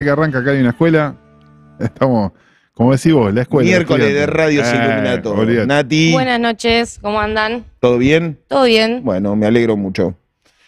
que arranca acá hay una escuela. Estamos, como decís vos, la escuela. Miércoles de. Radio Eh, se ilumina todo. Nati, Buenas noches, ¿cómo andan? ¿todo bien? ¿Todo bien? Bueno, me alegro mucho.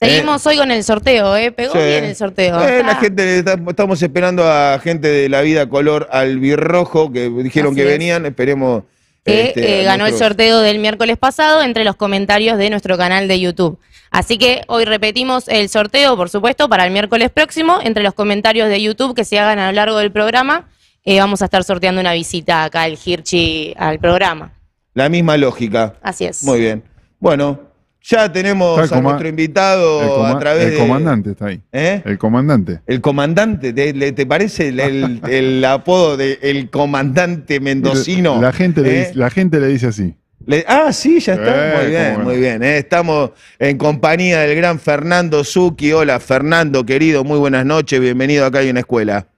Seguimos hoy con el sorteo, ¿eh? Pegó Sí. bien el sorteo. Eh, la gente, está- estamos esperando a gente de la vida color albirrojo que dijeron Así que es. venían. Esperemos. Que este, eh, ganó el sorteo del miércoles pasado entre los comentarios de nuestro canal de YouTube. Así que hoy repetimos el sorteo, por supuesto, para el miércoles próximo. Entre los comentarios de YouTube que se hagan a lo largo del programa, eh, vamos a estar sorteando una visita acá al Hirchi al programa. La misma lógica. Así es. Muy bien. Bueno, ya tenemos a nuestro invitado a través el de. comandante está ahí. ¿Eh? El comandante. El comandante, ¿te, parece el, el- el apodo de el comandante mendocino? La gente, le ¿Eh? dice, la gente le dice así. Le- ah, sí, ya está. Eh, muy bien, muy bien. eh. Estamos en compañía del gran Fernando Zucchi. Hola, Fernando, querido, muy buenas noches. Bienvenido acá hay una escuela.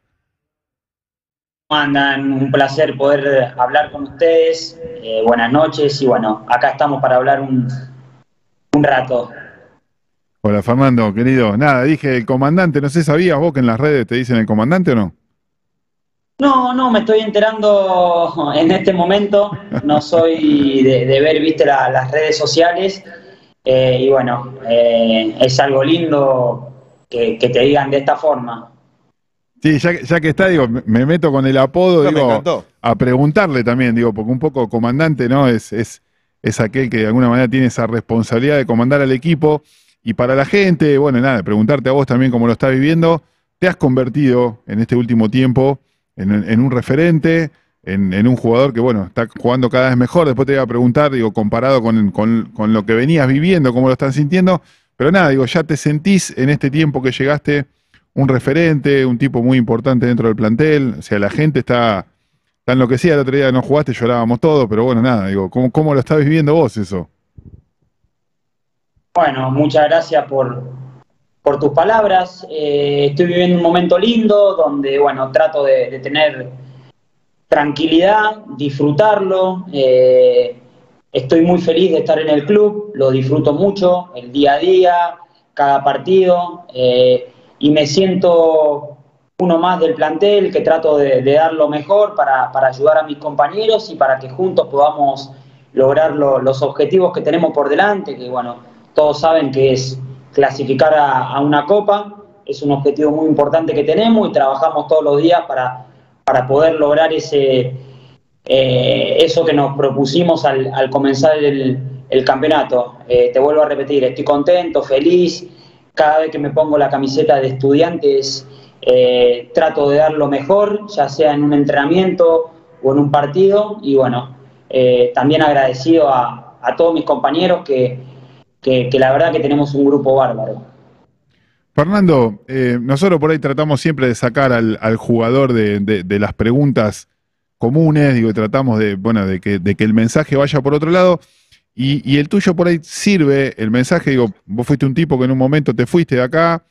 ¿Cómo andan? Un placer poder hablar con ustedes. Eh, buenas noches y bueno, acá estamos para hablar un, un rato. Hola, Fernando, querido. Nada, dije el comandante. No sé, ¿sabías vos que en las redes te dicen el comandante o no? No, no, me estoy enterando en este momento. No soy de, de ver, viste, la- las redes sociales. Eh, y bueno, eh, es algo lindo que, que te digan de esta forma. Sí, ya, que- ya que está, digo, me, me meto con el apodo, No, digo, a preguntarle también, digo, porque un poco comandante, ¿no? Es, es, es aquel que de alguna manera tiene esa responsabilidad de comandar al equipo. Y para la gente, bueno, nada, preguntarte a vos también cómo lo estás viviendo. Te has convertido en este último tiempo en, un referente, en, un jugador que, bueno, está jugando cada vez mejor. Después te voy a preguntar, digo, comparado con, con- con lo que venías viviendo, cómo lo están sintiendo. Pero nada, digo, ya te sentís en este tiempo que llegaste un referente, un tipo muy importante dentro del plantel. O sea, la gente está, está enloquecida. El otro día no jugaste, llorábamos todos, pero bueno, nada, digo, ¿cómo, cómo lo estás viviendo vos eso? Bueno, muchas gracias por, por tus palabras. Eh, estoy viviendo un momento lindo donde, bueno, trato de, tener tranquilidad, disfrutarlo. Eh, estoy muy feliz de estar en el club, lo disfruto mucho, el día a día, cada partido, eh, y me siento uno más del plantel que trato de, dar lo mejor para, para ayudar a mis compañeros y para que juntos podamos lograr lo- los objetivos que tenemos por delante, que bueno, todos saben que es clasificar a, una copa, es un objetivo muy importante que tenemos y trabajamos todos los días para, para poder lograr ese, eh, eso que nos propusimos al, comenzar el, el campeonato. Eh, te vuelvo a repetir, estoy contento, feliz, cada vez que me pongo la camiseta de estudiantes eh, trato de dar lo mejor, ya sea en un entrenamiento o en un partido, y bueno, eh, también agradecido a, todos mis compañeros que, que, la verdad que tenemos un grupo bárbaro. Fernando, eh, nosotros por ahí tratamos siempre de sacar al, jugador de, las preguntas comunes, digo, tratamos de, bueno, de que, de que el mensaje vaya por otro lado. Y, y el tuyo por ahí sirve, el mensaje, digo, vos fuiste un tipo que en un momento te fuiste de acá,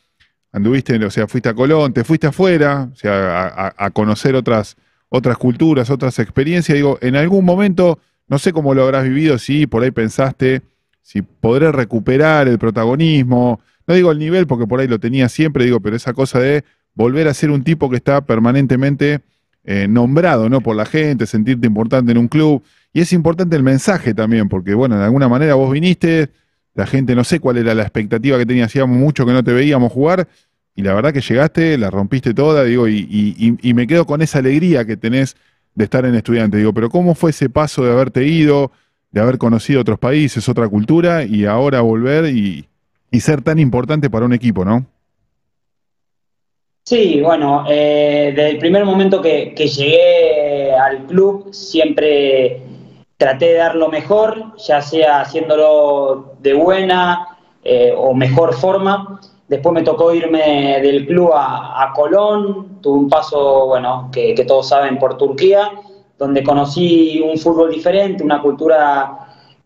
anduviste, o sea, fuiste a Colón, te fuiste afuera, o sea, a, conocer otras, otras culturas, otras experiencias. Digo, en algún momento, no sé cómo lo habrás vivido, si por ahí pensaste, si podré recuperar el protagonismo, no digo el nivel porque por ahí lo tenía siempre, digo, pero esa cosa de volver a ser un tipo que está permanentemente eh, nombrado, ¿no? Por la gente, sentirte importante en un club. Y es importante el mensaje también, porque bueno, de alguna manera vos viniste, la gente no sé cuál era la expectativa que tenía, hacíamos mucho que no te veíamos jugar, y la verdad que llegaste, la rompiste toda, digo, y, y- me quedo con esa alegría que tenés de estar en estudiante. Digo, pero ¿cómo fue ese paso de haberte ido, de haber conocido otros países, otra cultura, y ahora volver y, ser tan importante para un equipo, ¿no? Sí, bueno, eh, desde el primer momento que llegué al club siempre traté de dar lo mejor, ya sea haciéndolo de buena eh, o mejor forma. Después me tocó irme del club a, Colón, tuve un paso, bueno, que, todos saben, por Turquía, donde conocí un fútbol diferente, una cultura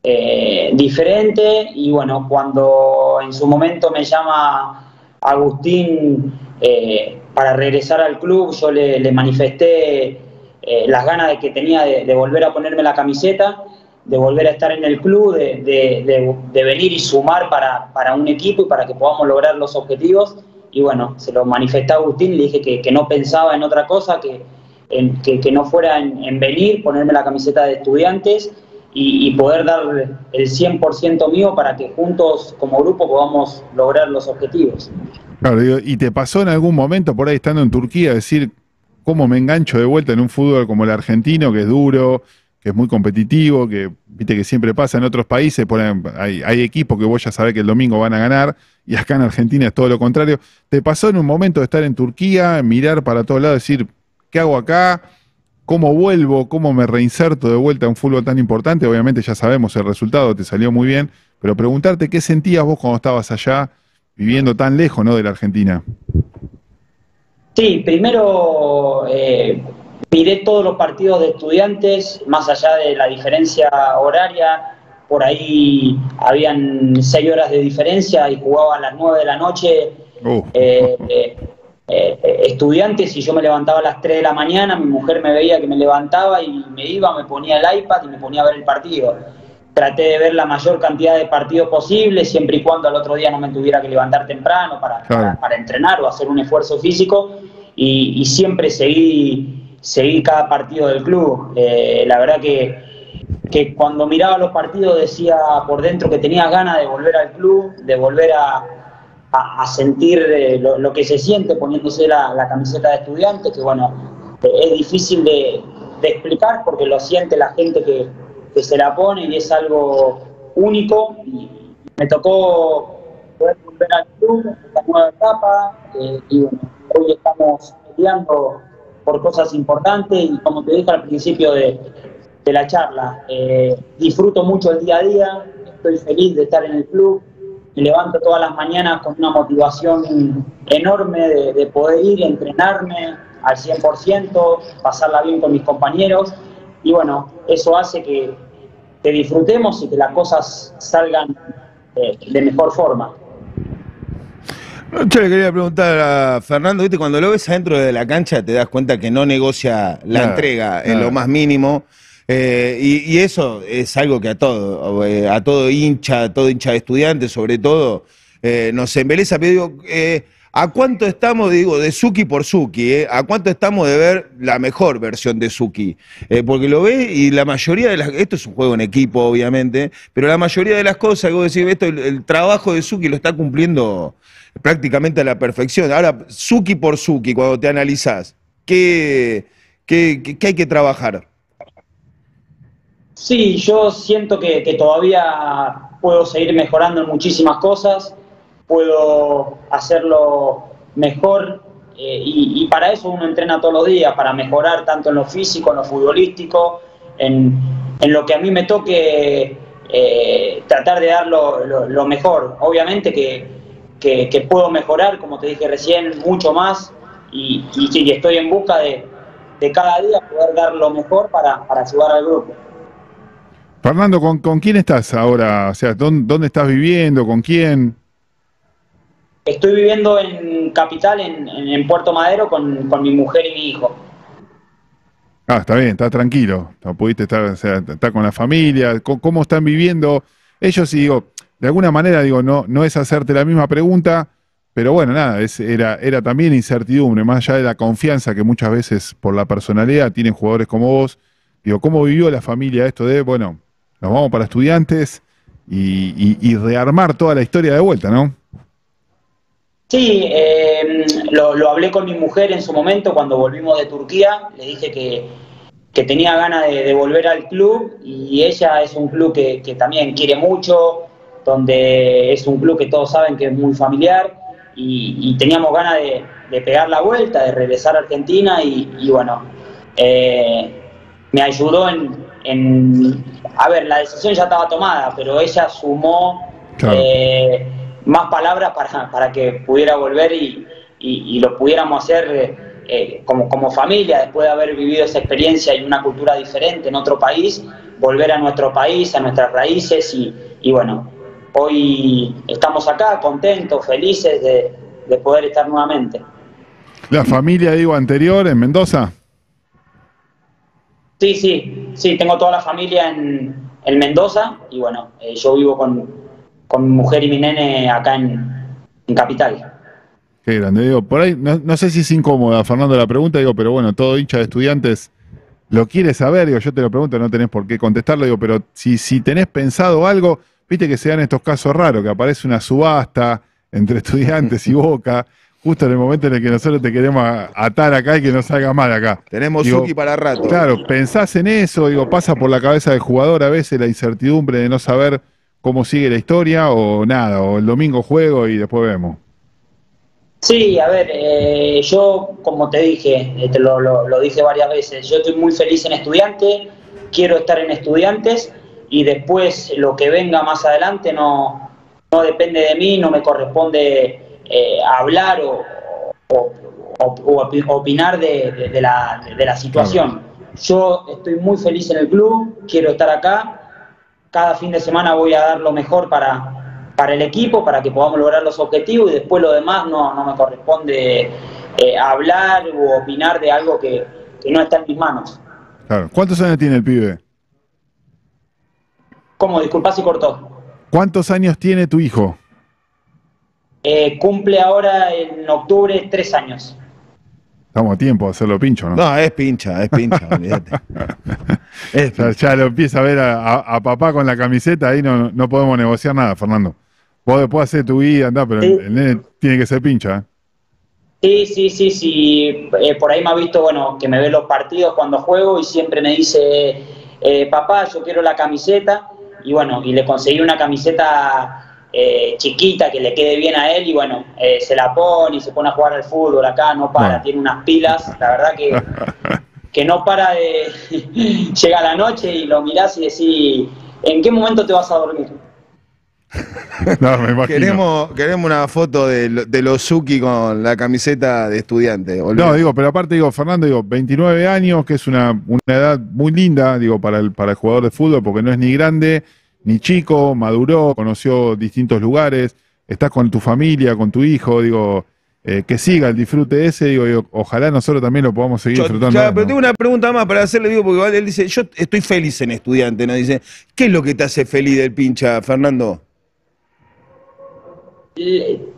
eh, diferente y bueno, cuando en su momento me llama Agustín eh, para regresar al club, yo le manifesté eh, las ganas de que tenía de, volver a ponerme la camiseta, de volver a estar en el club, de, venir y sumar para, para un equipo y para que podamos lograr los objetivos. y bueno, se lo manifesté a Agustín, le dije que, no pensaba en otra cosa, que, que, no fuera en, venir, ponerme la camiseta de estudiantes y, poder dar el 100% mío para que juntos como grupo podamos lograr los objetivos. Claro, y te pasó en algún momento por ahí estando en Turquía decir cómo me engancho de vuelta en un fútbol como el argentino, que es duro, que es muy competitivo, que viste que siempre pasa en otros países, hay, hay, equipos que vos ya sabés que el domingo van a ganar, y acá en Argentina es todo lo contrario. ¿Te pasó en un momento de estar en Turquía, mirar para todos lados, decir, ¿qué hago acá? ¿Cómo vuelvo? ¿Cómo me reinserto de vuelta a un fútbol tan importante? Obviamente ya sabemos el resultado, te salió muy bien, pero preguntarte qué sentías vos cuando estabas allá, viviendo tan lejos ¿no? de la Argentina. Sí, primero eh, miré todos los partidos de estudiantes, más allá de la diferencia horaria, por ahí habían seis horas de diferencia y jugaba a las nueve de la noche. Uh. Eh, eh, eh, estudiantes y yo me levantaba a las 3 de la mañana, mi mujer me veía que me levantaba y me iba, me ponía el iPad y me ponía a ver el partido. Traté de ver la mayor cantidad de partidos posible, siempre y cuando al otro día no me tuviera que levantar temprano para, para, entrenar o hacer un esfuerzo físico y, siempre seguí, seguí cada partido del club. la verdad que que cuando miraba los partidos decía por dentro que tenía ganas de volver al club, de volver a, sentir eh, lo, que se siente poniéndose la, camiseta de estudiante, que bueno, es difícil de, explicar porque lo siente la gente que, se la pone y es algo único. Y me tocó poder volver al club esta nueva etapa eh, y bueno, hoy estamos peleando por cosas importantes y como te dije al principio de, de la charla. Eh, disfruto mucho el día a día, estoy feliz de estar en el club, me levanto todas las mañanas con una motivación enorme de, poder ir, entrenarme al 100%, pasarla bien con mis compañeros y bueno, eso hace que, que disfrutemos y que las cosas salgan eh, de mejor forma. Yo le quería preguntar a Fernando, ¿viste? cuando lo ves adentro de la cancha te das cuenta que no negocia la entrega en lo más mínimo. Eh, y, eso es algo que a todo, eh, a todo hincha, a todo hincha de estudiantes, sobre todo, eh, nos embeleza. Pero digo, ¿a cuánto estamos, digo, de Suki por Suki? ¿A cuánto estamos de ver la mejor versión de Suki? porque lo ve y la mayoría de las. Esto es un juego en equipo, obviamente, pero la mayoría de las cosas, vos decís, esto, el, trabajo de Suki lo está cumpliendo prácticamente a la perfección. Ahora, Suki por Suki, cuando te analizás, ¿qué, qué hay que trabajar? Sí, yo siento que, todavía puedo seguir mejorando en muchísimas cosas, puedo hacerlo mejor eh, y, para eso uno entrena todos los días, para mejorar tanto en lo físico, en lo futbolístico, en, lo que a mí me toque eh, tratar de dar lo, mejor. Obviamente que, puedo mejorar, como te dije recién, mucho más y, y, estoy en busca de, cada día poder dar lo mejor para, para ayudar al grupo. Fernando, ¿con, quién estás ahora? O sea, ¿dónde, estás viviendo? ¿Con quién? Estoy viviendo en Capital, en, Puerto Madero, con, mi mujer y mi hijo. Ah, está bien, está tranquilo. No pudiste estar, o sea, está con la familia. ¿Cómo, están viviendo ellos? Y digo, de alguna manera, digo, no, no es hacerte la misma pregunta, pero bueno, nada, es, era, era también incertidumbre, más allá de la confianza que muchas veces por la personalidad tienen jugadores como vos. Digo, ¿cómo vivió la familia esto de, bueno, nos vamos para estudiantes y, rearmar toda la historia de vuelta, ¿no? Sí, eh, lo, hablé con mi mujer en su momento cuando volvimos de Turquía, le dije que, tenía ganas de, volver al club y ella es un club que, también quiere mucho, donde es un club que todos saben que es muy familiar y, teníamos ganas de, pegar la vuelta, de regresar a Argentina y, bueno, eh, me ayudó en, a ver, la decisión ya estaba tomada, pero ella sumó eh, más palabras para, que pudiera volver y, lo pudiéramos hacer eh, como, como familia, después de haber vivido esa experiencia en una cultura diferente en otro país, volver a nuestro país, a nuestras raíces y, bueno, hoy estamos acá contentos, felices de, de poder estar nuevamente. ¿La familia, digo, anterior en Mendoza? Sí, sí, sí, tengo toda la familia en, Mendoza y bueno, eh, yo vivo con, mi mujer y mi nene acá en, Capital. Qué grande, digo, por ahí, no, sé si es incómoda, Fernando, la pregunta, digo, pero bueno, todo hincha de estudiantes lo quiere saber, digo, yo te lo pregunto, no tenés por qué contestarlo, digo, pero si, si tenés pensado algo, viste que se dan estos casos raros, que aparece una subasta entre estudiantes y Boca, justo en el momento en el que nosotros te queremos atar acá y que no salga mal acá. Tenemos Suki para rato. Claro, pensás en eso, digo, pasa por la cabeza del jugador a veces la incertidumbre de no saber cómo sigue la historia o nada, o el domingo juego y después vemos. Sí, a ver, eh, yo como te dije, te lo, dije varias veces, yo estoy muy feliz en estudiante, quiero estar en estudiantes y después lo que venga más adelante no, no depende de mí, no me corresponde eh, hablar o, opinar de, la, de, la, situación. Yo estoy muy feliz en el club, quiero estar acá, cada fin de semana voy a dar lo mejor para, para el equipo, para que podamos lograr los objetivos y después lo demás no, no me corresponde eh, hablar o opinar de algo que, no está en mis manos. Claro. ¿Cuántos años tiene el pibe? ¿Cómo? Disculpa si cortó. ¿Cuántos años tiene tu hijo? Eh, cumple ahora en octubre tres años. Estamos a tiempo de hacerlo pincho, ¿no? No, es pincha, es pincha, olvídate. Ya, lo empieza a ver a, papá con la camiseta, ahí no, no podemos negociar nada, Fernando. Vos después hacer tu vida, anda, pero el, nene tiene que ser pincha. ¿eh? Sí, sí, sí, sí. Eh, por ahí me ha visto, bueno, que me ve los partidos cuando juego y siempre me dice, eh, papá, yo quiero la camiseta. Y bueno, y le conseguí una camiseta chiquita que le quede bien a él y bueno, se la pone y se pone a jugar al fútbol acá, no para, tiene unas pilas, la verdad que, que no para de... llega la noche y lo mirás y decís, ¿en qué momento te vas a dormir? No, me Queremos, queremos una foto de, de los Suki con la camiseta de estudiante. No, digo, pero aparte, digo, Fernando, digo, 29 años, que es una, una edad muy linda, digo, para el, para el jugador de fútbol, porque no es ni grande ni chico, maduró, conoció distintos lugares, estás con tu familia, con tu hijo, digo, eh, que siga el disfrute ese, digo, ojalá nosotros también lo podamos seguir disfrutando. pero tengo una pregunta más para hacerle, digo, porque él dice, yo estoy feliz en estudiante, ¿no? Dice, ¿qué es lo que te hace feliz del pincha, Fernando?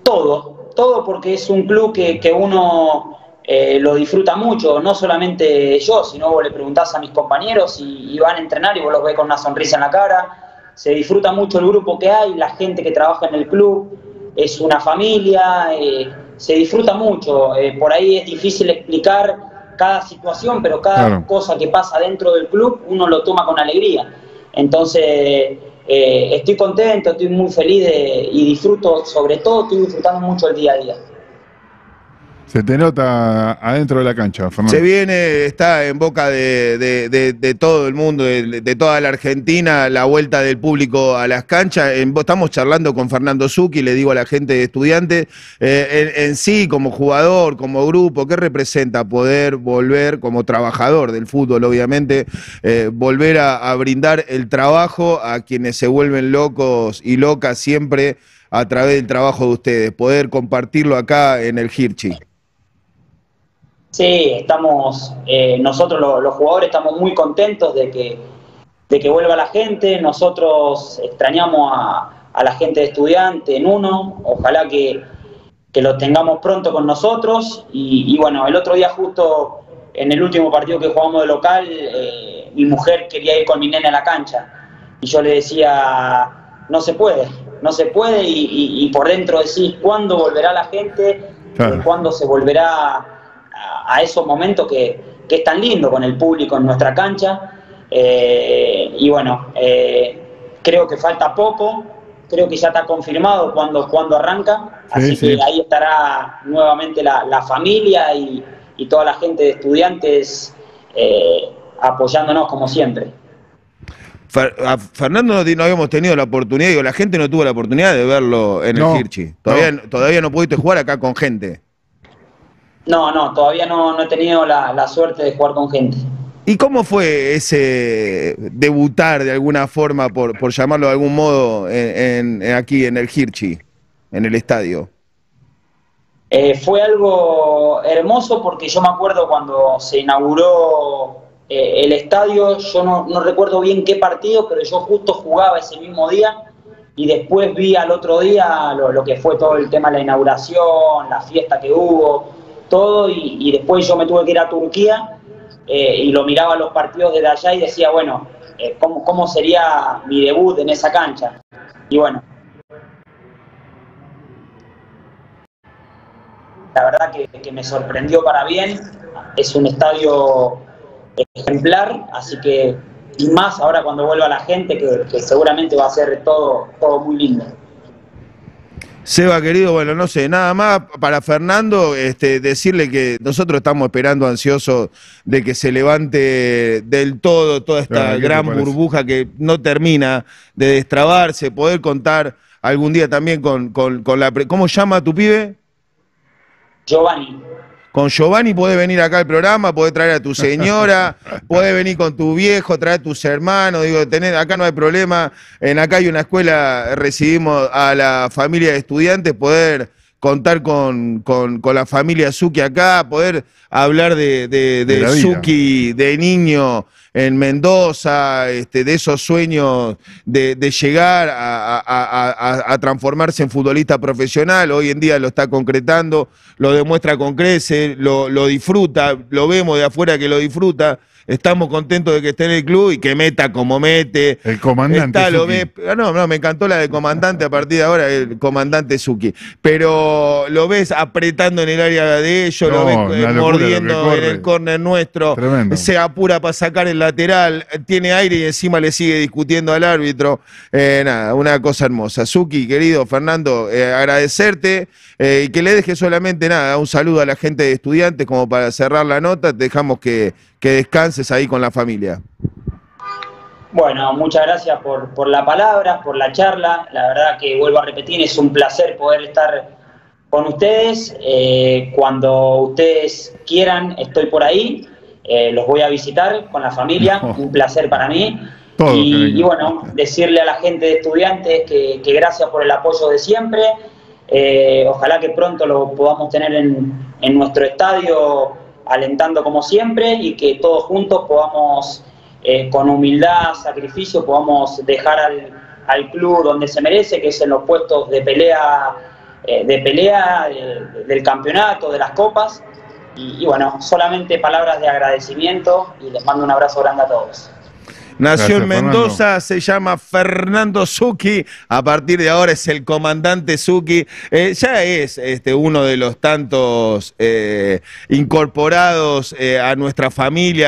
Todo, todo porque es un club que, uno eh, lo disfruta mucho, no solamente yo, sino vos le preguntás a mis compañeros y, van a entrenar y vos los ves con una sonrisa en la cara, se disfruta mucho el grupo que hay, la gente que trabaja en el club, es una familia, eh, se disfruta mucho, eh, por ahí es difícil explicar cada situación, pero cada cosa que pasa dentro del club uno lo toma con alegría. Entonces, eh, estoy contento, estoy muy feliz y disfruto, sobre todo estoy disfrutando mucho el día a día. Se te nota adentro de la cancha, Fernando. Se viene, está en boca de, todo el mundo, de, toda la Argentina, la vuelta del público a las canchas. estamos charlando con Fernando Zucchi, le digo a la gente de estudiantes, eh, en, sí, como jugador, como grupo, ¿qué representa poder volver, como trabajador del fútbol, obviamente, eh, volver a, brindar el trabajo a quienes se vuelven locos y locas siempre a través del trabajo de ustedes, poder compartirlo acá en el Hirchi? Sí, estamos, eh, nosotros los, jugadores estamos muy contentos de que, de que vuelva la gente, nosotros extrañamos a, la gente de estudiante en uno, ojalá que, que lo tengamos pronto con nosotros. Y, bueno, el otro día justo en el último partido que jugamos de local, eh, mi mujer quería ir con mi nena a la cancha. Y yo le decía, no se puede, no se puede y, por dentro decís, ¿cuándo volverá la gente? ¿Cuándo se volverá a, esos momentos que, es tan lindo con el público en nuestra cancha. Eh, y bueno, eh, creo que falta poco, creo que ya está confirmado cuando, cuando arranca, así que ahí estará nuevamente la, familia y, toda la gente de estudiantes eh, apoyándonos como siempre. Fernando no, habíamos tenido la oportunidad, digo, la gente no tuvo la oportunidad de verlo en el Hirchi. Todavía todavía no pudiste jugar acá con gente. No, no, todavía no, he tenido la, suerte de jugar con gente. ¿Y cómo fue ese debutar de alguna forma, por, por llamarlo de algún modo, en, aquí en el Hirchi, en el estadio? Eh, fue algo hermoso porque yo me acuerdo cuando se inauguró eh, el estadio, yo no, no, recuerdo bien qué partido, pero yo justo jugaba ese mismo día y después vi al otro día lo, que fue todo el tema de la inauguración, la fiesta que hubo, todo, y, después yo me tuve que ir a Turquía eh, y lo miraba los partidos desde allá y decía, bueno, eh, ¿cómo, ¿cómo sería mi debut en esa cancha? Y bueno, la verdad que, que, me sorprendió para bien. Es un estadio ejemplar, así que y más ahora cuando vuelva la gente, que, seguramente va a ser todo, todo muy lindo. Seba, querido, bueno, no sé, nada más para Fernando, este, decirle que nosotros estamos esperando ansiosos de que se levante del todo toda esta gran burbuja que no termina de destrabarse, poder contar algún día también con, con, con la... ¿Cómo llama tu pibe? Giovanni. Con Giovanni podés venir acá al programa, podés traer a tu señora, podés venir con tu viejo, traer a tus hermanos, digo, tener, acá no hay problema. En acá hay una escuela, recibimos a la familia de estudiantes, poder contar con, con, la familia Suki acá, poder hablar de, de, de, Suki de niño en Mendoza, este, de esos sueños de, llegar a, transformarse en futbolista profesional, hoy en día lo está concretando, lo demuestra con crece, lo, lo disfruta, lo vemos de afuera que lo disfruta estamos contentos de que esté en el club y que meta como mete. El comandante. Está, lo no, no, me encantó la de comandante a partir de ahora, el comandante Suki. Pero lo ves apretando en el área de ellos, lo ves mordiendo en el córner nuestro, se apura para sacar el lateral, tiene aire y encima le sigue discutiendo al árbitro. Eh, nada, una cosa hermosa. Suki, querido Fernando, eh, agradecerte y que le deje solamente nada, un saludo a la gente de estudiantes como para cerrar la nota. Dejamos que que descanses ahí con la familia. Bueno, muchas gracias por, por la palabra, por la charla. La verdad que vuelvo a repetir, es un placer poder estar con ustedes. Eh, cuando ustedes quieran, estoy por ahí. Eh, los voy a visitar con la familia. Un placer para mí. y, bueno, decirle a la gente de estudiantes que, gracias por el apoyo de siempre. Eh, ojalá que pronto lo podamos tener en, en nuestro estadio alentando como siempre y que todos juntos podamos, eh, con humildad, sacrificio, podamos dejar al, club donde se merece, que es en los puestos de pelea, eh, de pelea del campeonato, de las copas. Y bueno, solamente palabras de agradecimiento y les mando un abrazo grande a todos. Nació en Mendoza, se llama Fernando Zucchi, a partir de ahora es el comandante Zucchi, eh, ya es este, uno de los tantos eh, incorporados eh, a nuestra familia.